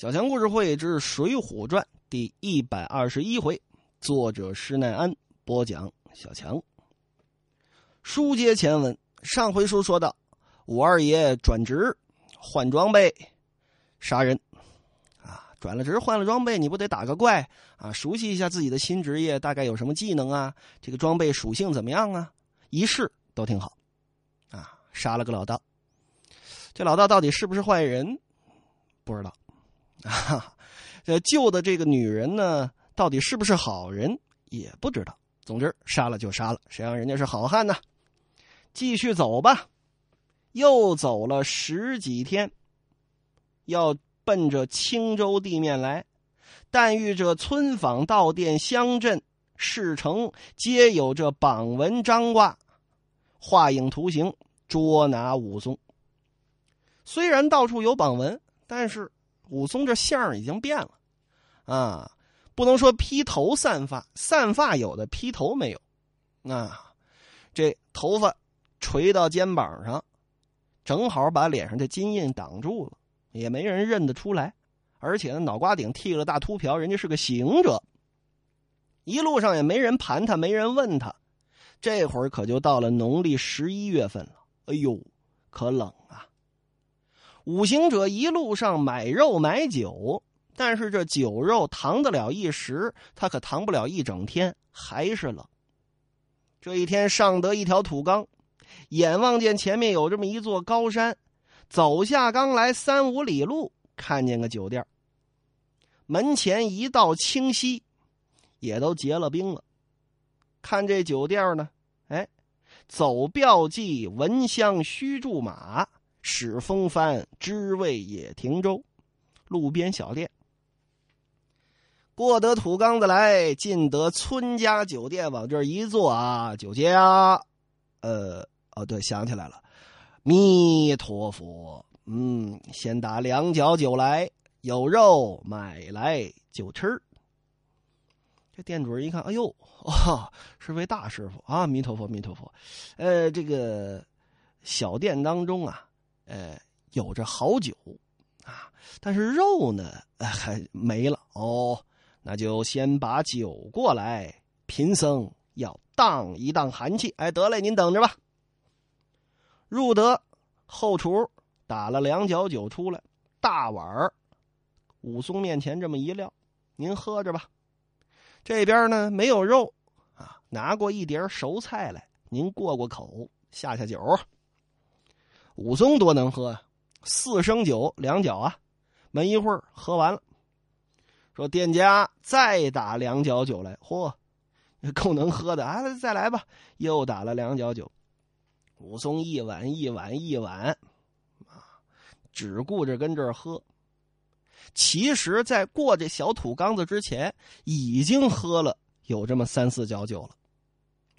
小强故事会之《水浒传》第一百二十一回，作者施耐庵播讲。小强，书接前文，上回书说到，五二爷转职换装备，杀人啊！转了职换了装备，你不得打个怪啊？熟悉一下自己的新职业，大概有什么技能啊？这个装备属性怎么样啊？一试都挺好啊！杀了个老道，这老道到底是不是坏人？不知道。啊，这救的这个女人呢，到底是不是好人也不知道。总之，杀了就杀了，谁让人家是好汉呢？继续走吧，又走了十几天，要奔着青州地面来。但遇这村坊、道店、乡镇、市城，皆有这榜文张挂，画影图形，捉拿武松。虽然到处有榜文，但是。武松这相已经变了，啊，不能说披头散发，散发有的，披头没有，啊，这头发垂到肩膀上，正好把脸上的金印挡住了，也没人认得出来。而且呢，脑瓜顶剃了大秃瓢，人家是个行者。一路上也没人盘他，没人问他。这会儿可就到了农历十一月份了，哎呦，可冷啊！五行者一路上买肉买酒，但是这酒肉扛得了一时，他可扛不了一整天，还是冷。这一天上得一条土冈，眼望见前面有这么一座高山，走下冈来三五里路，看见个酒店。门前一道清溪，也都结了冰了。看这酒店呢，哎，走标记，闻香须驻马。使风帆，知味也停舟。路边小店，过得土缸子来，进得村家酒店，往这儿一坐啊，酒家，呃，哦，对，想起来了，弥陀佛，嗯，先打两角酒来，有肉买来就吃。这店主人一看，哎呦，哦，是位大师傅啊，弥陀佛，弥陀佛，呃，这个小店当中啊。呃，有着好酒，啊，但是肉呢，还没了哦。那就先把酒过来，贫僧要荡一荡寒气。哎，得嘞，您等着吧。入得后厨，打了两角酒出来，大碗武松面前这么一撂，您喝着吧。这边呢没有肉，啊，拿过一碟熟菜来，您过过口，下下酒。武松多能喝啊，四升酒两角啊，没一会儿喝完了。说店家再打两角酒来，嚯，够能喝的啊！再来吧，又打了两角酒。武松一碗一碗一碗，啊，只顾着跟这儿喝。其实，在过这小土缸子之前，已经喝了有这么三四角酒了，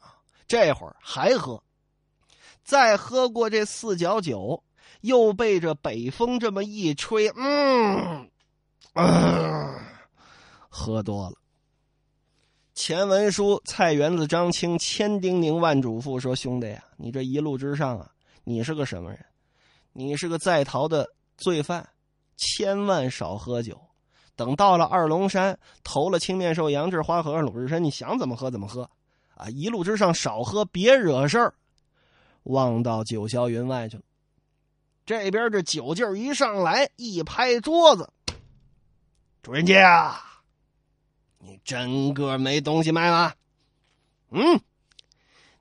啊，这会儿还喝。再喝过这四角酒，又被这北风这么一吹，嗯，喝多了。前文书蔡元子张青千叮咛万嘱咐说：“兄弟呀，你这一路之上啊，你是个什么人？你是个在逃的罪犯，千万少喝酒。等到了二龙山，投了青面兽杨志、花和、鲁智深，你想怎么喝怎么喝，啊，一路之上少喝，别惹事儿。”望到九霄云外去了。这边这酒劲儿一上来，一拍桌子：“主人家，你真个没东西卖吗？嗯，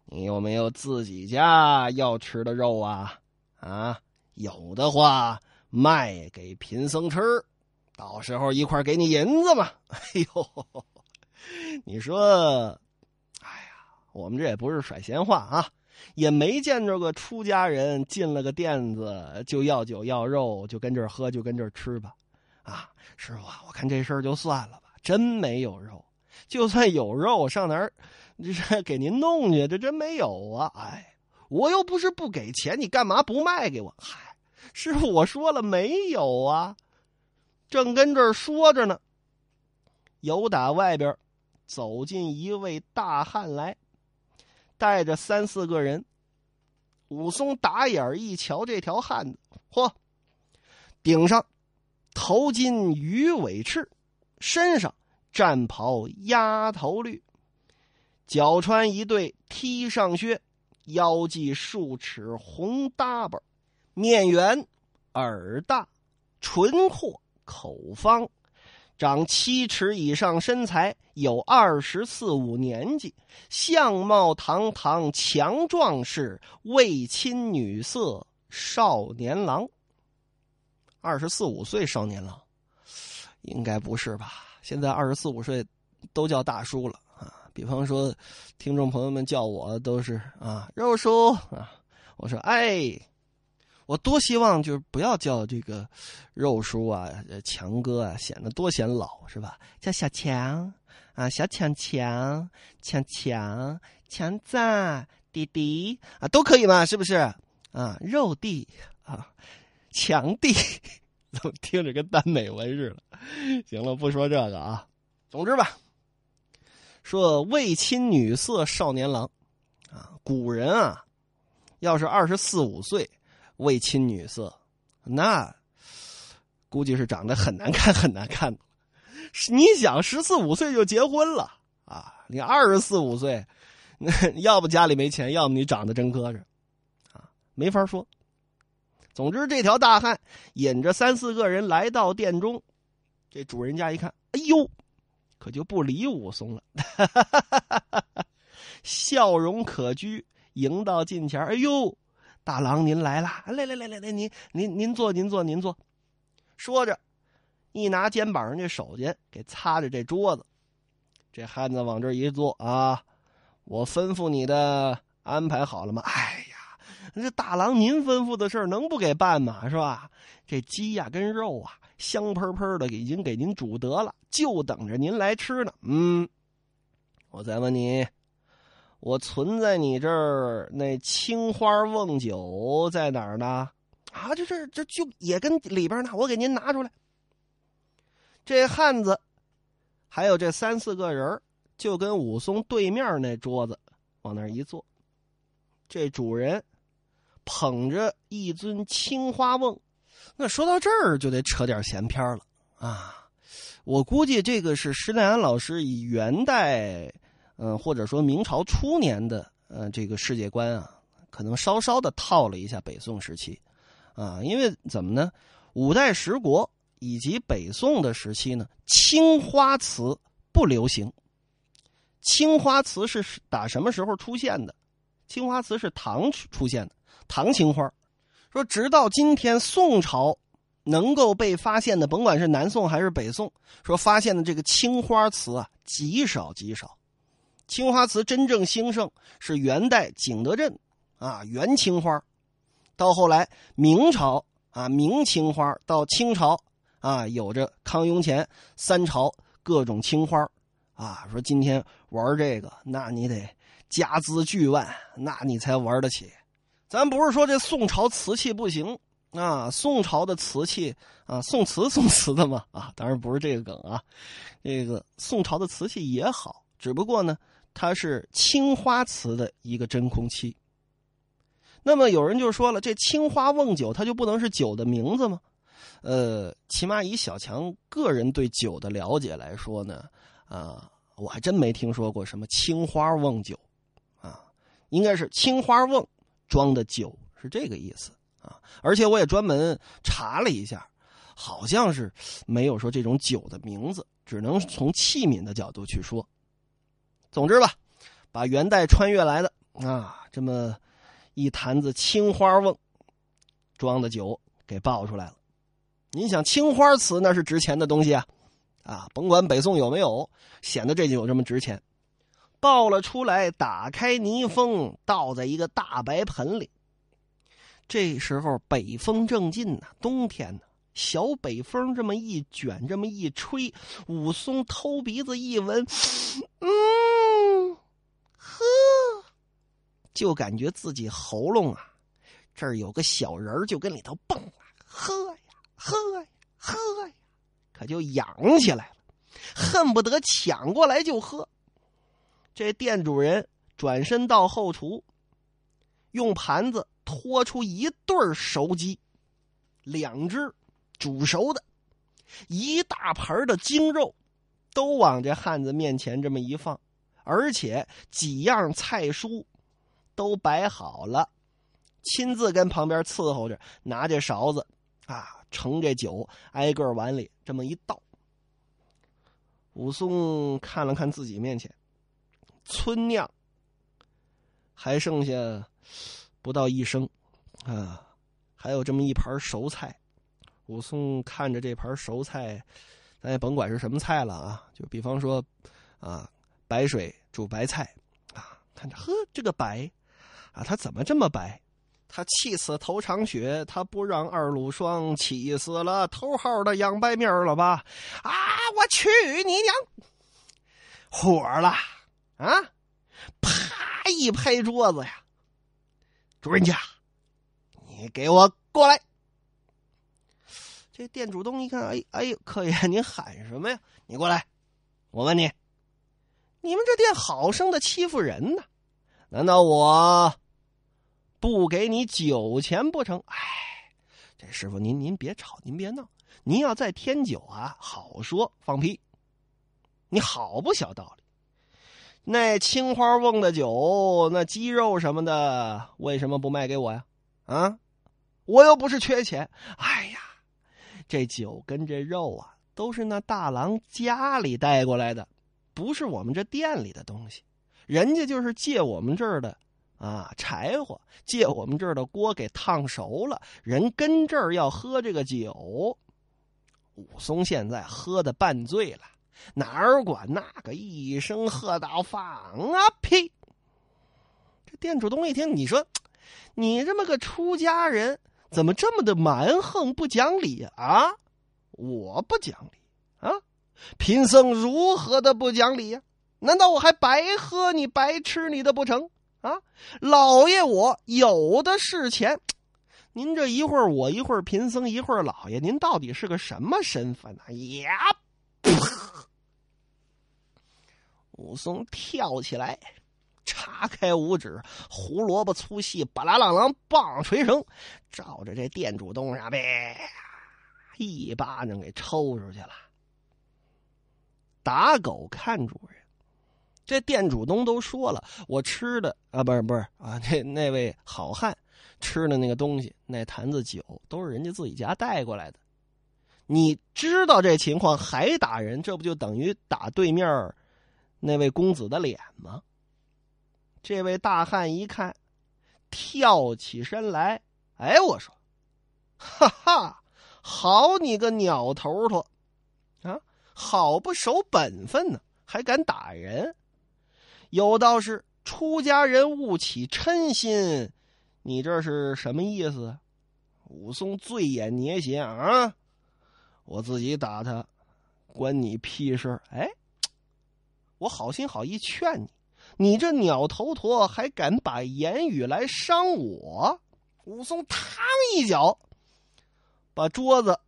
你有没有自己家要吃的肉啊？啊，有的话卖给贫僧吃，到时候一块给你银子嘛。哎呦，你说，哎呀，我们这也不是甩闲话啊。”也没见着个出家人进了个店子就要酒要肉，就跟这儿喝，就跟这儿吃吧。啊，师傅，啊我看这事儿就算了吧，真没有肉。就算有肉，上哪儿这给您弄去？这真没有啊！哎，我又不是不给钱，你干嘛不卖给我？嗨，师傅，我说了没有啊？正跟这儿说着呢，有打外边走进一位大汉来。带着三四个人，武松打眼儿一瞧，这条汉子，嚯，顶上头巾鱼尾翅，身上战袍鸭头绿，脚穿一对踢上靴，腰系数尺红搭巴，面圆耳大，唇阔口方，长七尺以上身材，有二十四五年纪，相貌堂堂强壮士，未亲女色少年郎。二十四五岁少年郎，应该不是吧？现在二十四五岁都叫大叔了啊！比方说，听众朋友们叫我都是啊肉叔啊，我说哎，我多希望就是不要叫这个肉叔啊、强哥啊，显得多显老是吧？叫小强啊，小强强强强强子弟弟啊，都可以嘛，是不是啊？肉弟啊。强弟，怎么听着跟耽美文似的？行了，不说这个啊。总之吧，说为亲女色少年郎啊，古人啊，要是二十四五岁为亲女色，那估计是长得很难看很难看。你想，十四五岁就结婚了啊？你二十四五岁，要不家里没钱，要么你长得真磕碜啊，没法说。总之，这条大汉引着三四个人来到店中，这主人家一看，哎呦，可就不理武松了，笑容可掬，迎到近前，哎呦，大郎您来了，来来来来来，您您您坐，您坐，您坐。说着，一拿肩膀上这手巾给擦着这桌子，这汉子往这一坐啊，我吩咐你的安排好了吗？哎呀。这大郎，您吩咐的事儿能不给办吗？是吧？这鸡呀跟肉啊，香喷喷的，已经给您煮得了，就等着您来吃呢。嗯，我再问你，我存在你这儿那青花瓮酒在哪儿呢？啊，这这这就也跟里边呢，我给您拿出来。这汉子，还有这三四个人就跟武松对面那桌子往那儿一坐，这主人。捧着一尊青花瓮，那说到这儿就得扯点闲篇了啊！我估计这个是施耐庵老师以元代，嗯，或者说明朝初年的，呃，这个世界观啊，可能稍稍的套了一下北宋时期，啊，因为怎么呢？五代十国以及北宋的时期呢，青花瓷不流行。青花瓷是打什么时候出现的？青花瓷是唐出现的。唐青花，说直到今天宋朝能够被发现的，甭管是南宋还是北宋，说发现的这个青花瓷啊，极少极少。青花瓷真正兴盛是元代景德镇啊，元青花。到后来明朝啊，明青花到清朝啊，有着康雍乾三朝各种青花啊。说今天玩这个，那你得家资巨万，那你才玩得起。咱不是说这宋朝瓷器不行啊，宋朝的瓷器啊，宋瓷宋瓷的嘛啊，当然不是这个梗啊，这个宋朝的瓷器也好，只不过呢，它是青花瓷的一个真空期。那么有人就说了，这青花瓮酒它就不能是酒的名字吗？呃，起码以小强个人对酒的了解来说呢，啊，我还真没听说过什么青花瓮酒，啊，应该是青花瓮。装的酒是这个意思啊，而且我也专门查了一下，好像是没有说这种酒的名字，只能从器皿的角度去说。总之吧，把元代穿越来的啊这么一坛子青花瓮装的酒给抱出来了。您想，青花瓷那是值钱的东西啊，啊，甭管北宋有没有，显得这酒这么值钱。抱了出来，打开泥封，倒在一个大白盆里。这时候北风正劲呢，冬天呢，小北风这么一卷，这么一吹，武松偷鼻子一闻，嗯，呵，就感觉自己喉咙啊，这儿有个小人就跟里头蹦啊，喝呀，喝呀，喝呀，可就痒起来了，恨不得抢过来就喝。这店主人转身到后厨，用盘子拖出一对熟鸡，两只煮熟的，一大盆的精肉都往这汉子面前这么一放，而且几样菜蔬都摆好了，亲自跟旁边伺候着，拿这勺子啊盛这酒，挨个碗里这么一倒。武松看了看自己面前，村酿还剩下不到一升，啊，还有这么一盘熟菜。武松看着这盘熟菜，咱也甭管是什么菜了啊，就比方说，啊，白水煮白菜，啊，看着呵，这个白，啊，他怎么这么白？他气死头长雪，他不让二路霜，气死了头号的杨白面了吧？啊！我去你娘！火了啊！啪一拍桌子呀！主人家，你给我过来！这店主东一看，哎哎呦，客爷您喊什么呀？你过来！我问你，你们这店好生的欺负人呢？难道我？不给你酒钱不成？哎，这师傅您您别吵，您别闹，您要再添酒啊，好说放屁。你好不小道理，那青花瓮的酒，那鸡肉什么的，为什么不卖给我呀？啊，我又不是缺钱。哎呀，这酒跟这肉啊，都是那大郎家里带过来的，不是我们这店里的东西，人家就是借我们这儿的。啊，柴火借我们这儿的锅给烫熟了，人跟这儿要喝这个酒。武松现在喝的半醉了，哪儿管那个一声喝道：“放啊！”呸！这店主东一听，你说你这么个出家人，怎么这么的蛮横不讲理啊？我不讲理啊！贫僧如何的不讲理呀？难道我还白喝你白吃你的不成？啊，老爷，我有的是钱。您这一会儿我一会儿贫僧一会儿老爷，您到底是个什么身份呢？呀！武松跳起来，叉开五指，胡萝卜粗细，巴拉啷啷，棒槌声，照着这店主东上呗，一巴掌给抽出去了。打狗看主人。这店主东都说了，我吃的啊，不是不是啊，那那位好汉吃的那个东西，那坛子酒都是人家自己家带过来的。你知道这情况还打人，这不就等于打对面那位公子的脸吗？这位大汉一看，跳起身来，哎，我说，哈哈，好你个鸟头头，啊，好不守本分呢，还敢打人！有道是出家人勿起嗔心，你这是什么意思？武松醉眼捏斜啊！我自己打他，关你屁事！哎，我好心好意劝你，你这鸟头陀还敢把言语来伤我？武松嘡一脚，把桌子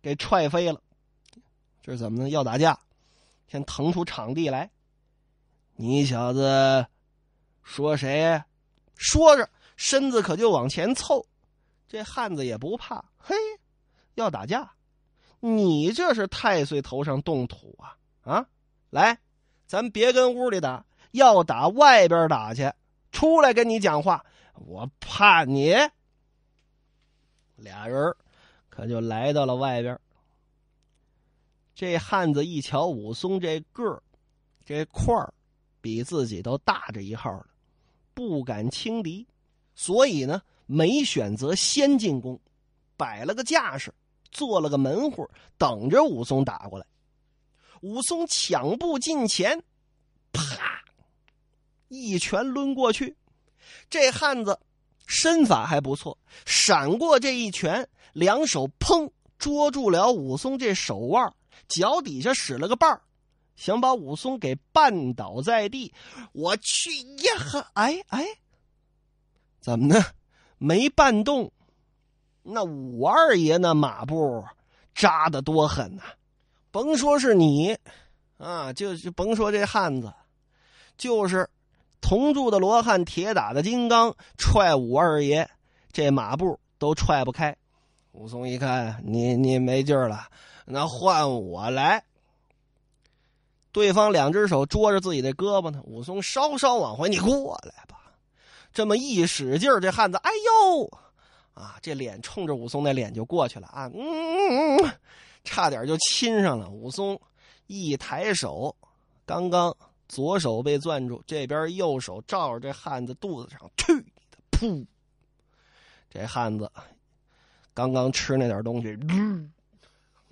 给踹飞了。这是怎么呢？要打架，先腾出场地来。你小子说谁？说着，身子可就往前凑。这汉子也不怕，嘿，要打架？你这是太岁头上动土啊！啊，来，咱别跟屋里打，要打外边打去。出来跟你讲话，我怕你。俩人可就来到了外边。这汉子一瞧武松这个，这块儿。比自己都大着一号了，不敢轻敌，所以呢，没选择先进攻，摆了个架势，做了个门户，等着武松打过来。武松抢步近前，啪，一拳抡过去。这汉子身法还不错，闪过这一拳，两手砰捉住了武松这手腕，脚底下使了个绊儿。想把武松给绊倒在地，我去呀！哈哎哎，怎么呢？没绊动。那武二爷那马步扎的多狠呐！甭说是你啊，就就甭说这汉子，就是铜铸的罗汉、铁打的金刚，踹武二爷这马步都踹不开。武松一看，你你没劲儿了，那换我来。对方两只手捉着自己的胳膊呢，武松稍稍往回，你过来吧。这么一使劲儿，这汉子，哎呦，啊，这脸冲着武松那脸就过去了啊，嗯，差点就亲上了。武松一抬手，刚刚左手被攥住，这边右手照着这汉子肚子上，去的，噗！这汉子刚刚吃那点东西，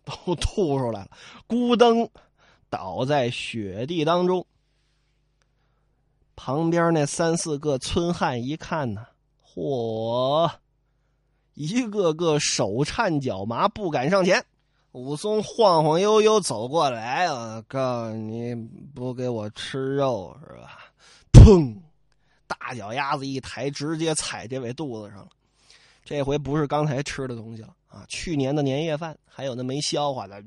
都吐出来了，咕噔。倒在雪地当中，旁边那三四个村汉一看呢，嚯，一个个手颤脚麻，不敢上前。武松晃晃悠悠走过来啊，告诉你不给我吃肉是吧？砰，大脚丫子一抬，直接踩这位肚子上了。这回不是刚才吃的东西了啊，去年的年夜饭，还有那没消化的。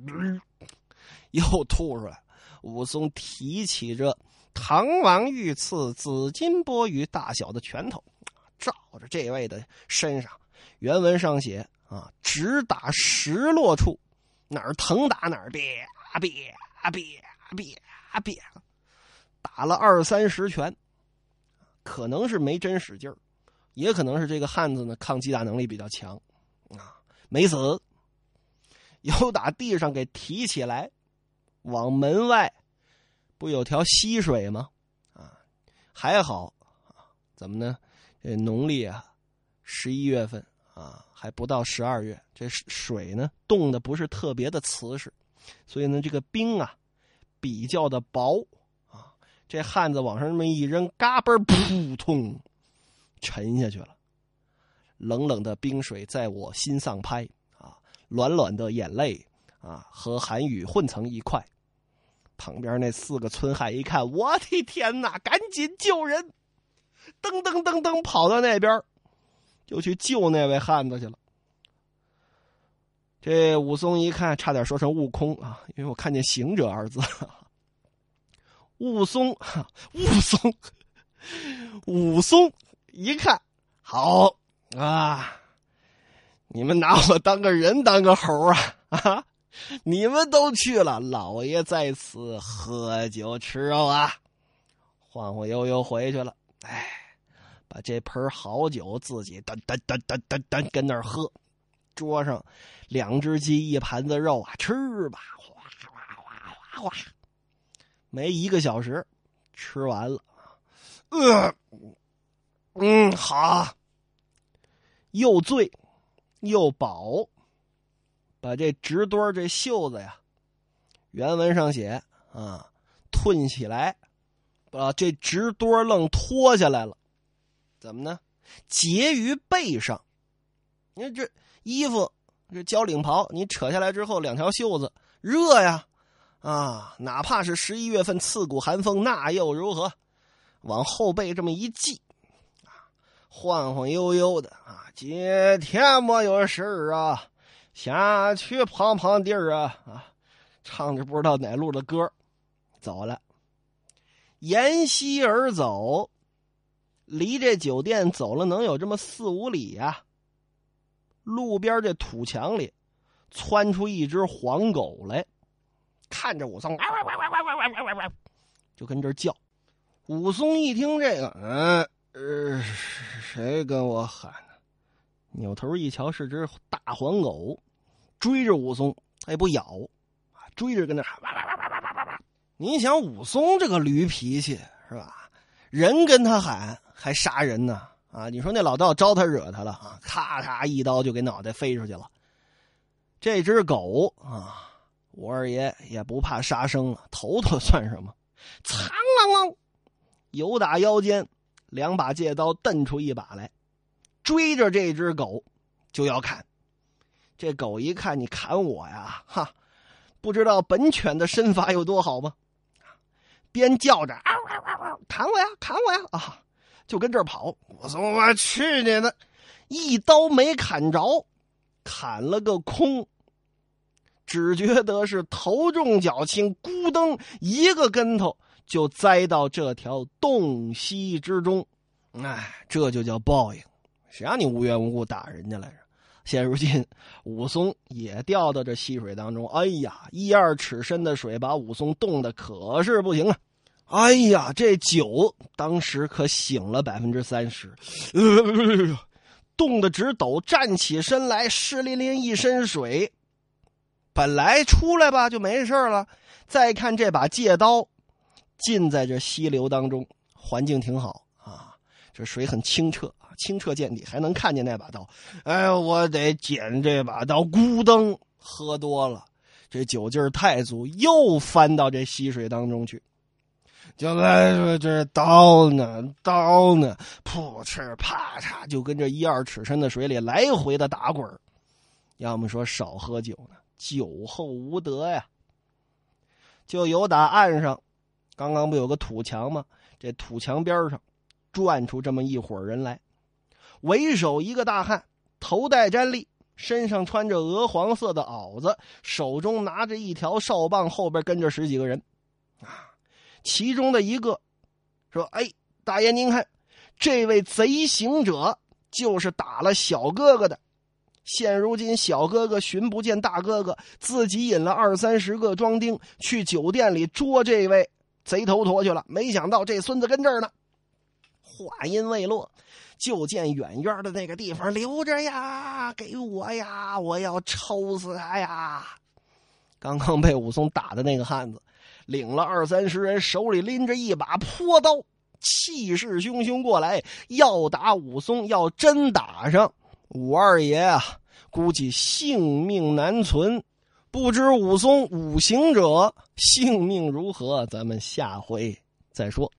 又吐出来，武松提起这唐王御赐紫金钵盂大小的拳头，照着这位的身上，原文上写啊，直打实落处，哪儿疼打哪儿，别别别别别，打了二三十拳，可能是没真使劲儿，也可能是这个汉子呢抗击打能力比较强，啊，没死，又打地上给提起来。往门外，不有条溪水吗？啊，还好啊，怎么呢？这农历啊，十一月份啊，还不到十二月，这水呢冻的不是特别的瓷实，所以呢，这个冰啊比较的薄啊。这汉子往上这么一扔，嘎嘣扑通，沉下去了。冷冷的冰水在我心上拍啊，暖暖的眼泪啊，和寒雨混成一块。旁边那四个村汉一看，我的天哪！赶紧救人！噔噔噔噔，跑到那边，就去救那位汉子去了。这武松一看，差点说成悟空啊，因为我看见“行者”二字。武松，武松，武松一看，好啊！你们拿我当个人，当个猴啊啊！你们都去了，老爷在此喝酒吃肉啊，晃晃悠悠回去了。哎，把这盆好酒自己噔噔噔噔噔噔跟那儿喝，桌上两只鸡一盘子肉啊，吃吧，哗哗哗哗哗，没一个小时吃完了。呃，嗯，好，又醉又饱。把这直墩这袖子呀，原文上写啊，褪起来，把这直墩愣脱下来了，怎么呢？结于背上。你看这衣服，这交领袍，你扯下来之后，两条袖子热呀，啊，哪怕是十一月份刺骨寒风，那又如何？往后背这么一系，啊，晃晃悠悠的啊，今天没有事啊。下去碰碰地儿啊啊！唱着不知道哪路的歌，走了。沿溪而走，离这酒店走了能有这么四五里呀。路边这土墙里，窜出一只黄狗来，看着武松，就跟这叫。武松一听这个，嗯，呃，谁跟我喊呢？扭头一瞧，是只大黄狗。追着武松，他也不咬，啊，追着跟那喊哇哇哇哇哇哇哇！你想武松这个驴脾气是吧？人跟他喊还杀人呢啊！你说那老道招他惹他了啊？咔嚓一刀就给脑袋飞出去了。这只狗啊，我二爷也不怕杀生了，头头算什么？苍啷啷，由打腰间，两把戒刀瞪出一把来，追着这只狗就要砍。这狗一看你砍我呀，哈，不知道本犬的身法有多好吗？边叫着嗷嗷嗷嗷砍我呀，砍我呀啊，就跟这儿跑。我说我去你的，一刀没砍着，砍了个空。只觉得是头重脚轻，咕噔一个跟头就栽到这条洞隙之中。哎，这就叫报应。谁让你无缘无故打人家来着？现如今，武松也掉到这溪水当中。哎呀，一二尺深的水把武松冻得可是不行啊！哎呀，这酒当时可醒了百分之三十，冻得直抖。站起身来，湿淋淋一身水。本来出来吧就没事了，再看这把借刀，浸在这溪流当中，环境挺好啊，这水很清澈。清澈见底，还能看见那把刀。哎，我得捡这把刀。咕噔，喝多了，这酒劲儿太足，又翻到这溪水当中去。就来说这刀呢，刀呢，噗哧啪嚓，就跟这一二尺深的水里来回的打滚要么说少喝酒呢，酒后无德呀。就有打岸上，刚刚不有个土墙吗？这土墙边上，转出这么一伙人来。为首一个大汉，头戴毡笠，身上穿着鹅黄色的袄子，手中拿着一条哨棒，后边跟着十几个人。啊，其中的一个说：“哎，大爷，您看，这位贼行者就是打了小哥哥的。现如今小哥哥寻不见大哥哥，自己引了二三十个庄丁去酒店里捉这位贼头陀去了。没想到这孙子跟这儿呢。”话音未落。就见远远的那个地方，留着呀，给我呀，我要抽死他呀！刚刚被武松打的那个汉子，领了二三十人，手里拎着一把坡刀，气势汹汹过来，要打武松，要真打上武二爷啊，估计性命难存。不知武松五行者性命如何？咱们下回再说。